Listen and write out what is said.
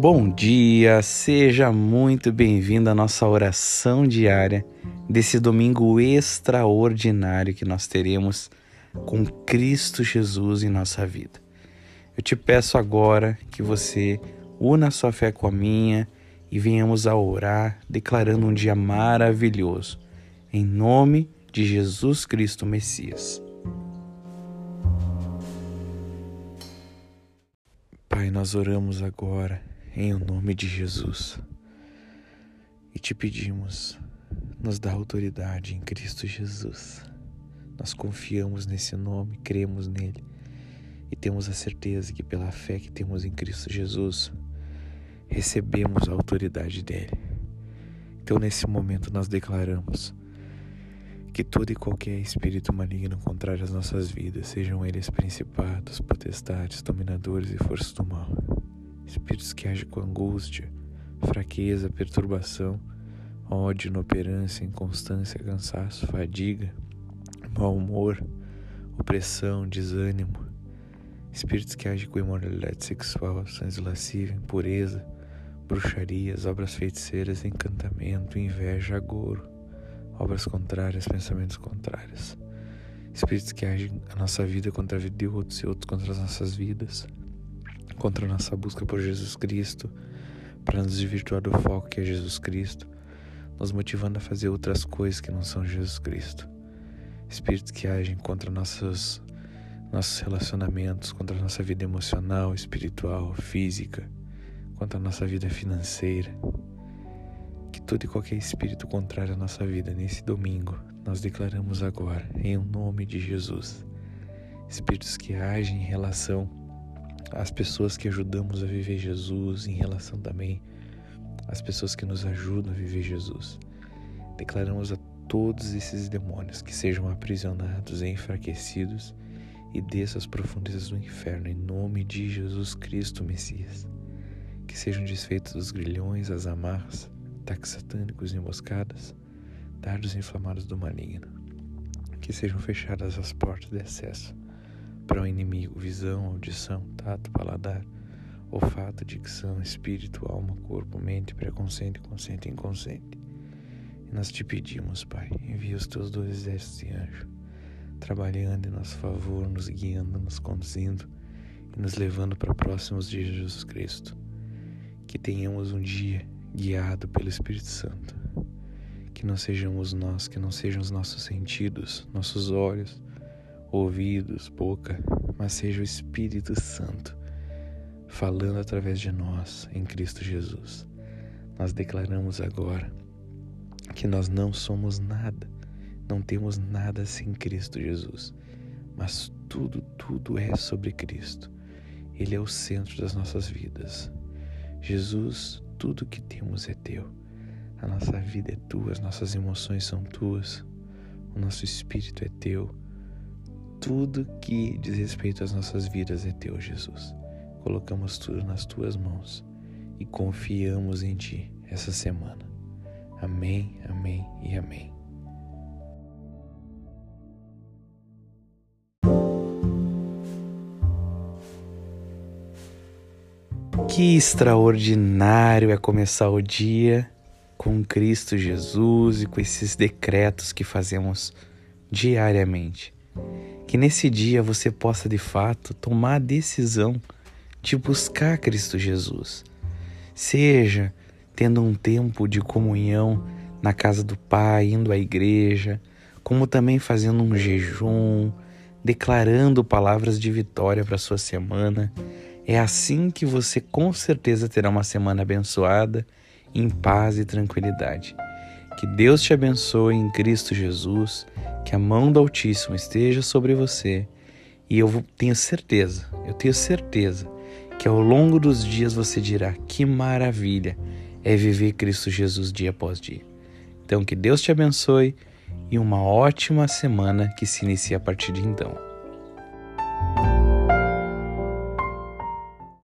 Bom dia, seja muito bem-vindo à nossa oração diária desse domingo extraordinário que nós teremos com Cristo Jesus em nossa vida. Eu te peço agora que você una sua fé com a minha e venhamos a orar declarando um dia maravilhoso, em nome de Jesus Cristo Messias. Pai, nós oramos agora em o nome de Jesus e te pedimos, nos dá autoridade em Cristo Jesus. Nós confiamos nesse nome, cremos nele e temos a certeza que pela fé que temos em Cristo Jesus, recebemos a autoridade dele. Então, nesse momento, nós declaramos que todo e qualquer espírito maligno contrário às nossas vidas, sejam eles principados, potestades, dominadores e forças do mal, espíritos que agem com angústia, fraqueza, perturbação, ódio, inoperância, inconstância, cansaço, fadiga, mau humor, opressão, desânimo, espíritos que agem com imoralidade sexual, sangue lasciva, impureza, bruxarias, obras feiticeiras, encantamento, inveja, agouro, obras contrárias, pensamentos contrários. Espíritos que agem a nossa vida contra a vida de outros e outros contra as nossas vidas, contra a nossa busca por Jesus Cristo, para nos desvirtuar do foco que é Jesus Cristo, nos motivando a fazer outras coisas que não são Jesus Cristo. Espíritos que agem contra nossos, nossos relacionamentos, contra a nossa vida emocional, espiritual, física quanto à nossa vida financeira. Que todo e qualquer espírito contrário à nossa vida nesse domingo, nós declaramos agora, em nome de Jesus. Espíritos que agem em relação às pessoas que ajudamos a viver Jesus, em relação também às pessoas que nos ajudam a viver Jesus. Declaramos a todos esses demônios que sejam aprisionados e enfraquecidos e desçam às profundezas do inferno, em nome de Jesus Cristo, Messias que sejam desfeitos os grilhões, as amarras, ataques satânicos emboscadas, dardos inflamados do maligno, que sejam fechadas as portas de acesso para o inimigo, visão, audição, tato, paladar, olfato, dicção, espírito, alma, corpo, mente, pré-consciente, consciente e inconsciente. E nós te pedimos, Pai, envia os teus dois exércitos de anjo, trabalhando em nosso favor, nos guiando, nos conduzindo e nos levando para próximos de Jesus Cristo que tenhamos um dia guiado pelo Espírito Santo. Que não sejamos nós, que não sejam os nossos sentidos, nossos olhos, ouvidos, boca, mas seja o Espírito Santo falando através de nós em Cristo Jesus. Nós declaramos agora que nós não somos nada, não temos nada sem Cristo Jesus, mas tudo, tudo é sobre Cristo. Ele é o centro das nossas vidas. Jesus, tudo que temos é teu. A nossa vida é tua, as nossas emoções são tuas, o nosso espírito é teu. Tudo que diz respeito às nossas vidas é teu, Jesus. Colocamos tudo nas tuas mãos e confiamos em ti essa semana. Amém, amém e amém. Que extraordinário é começar o dia com Cristo Jesus e com esses decretos que fazemos diariamente. Que nesse dia você possa de fato tomar a decisão de buscar Cristo Jesus. Seja tendo um tempo de comunhão na casa do Pai, indo à igreja, como também fazendo um jejum, declarando palavras de vitória para sua semana é assim que você com certeza terá uma semana abençoada, em paz e tranquilidade. Que Deus te abençoe em Cristo Jesus, que a mão do Altíssimo esteja sobre você. E eu tenho certeza, eu tenho certeza que ao longo dos dias você dirá: que maravilha é viver Cristo Jesus dia após dia. Então, que Deus te abençoe e uma ótima semana que se inicia a partir de então.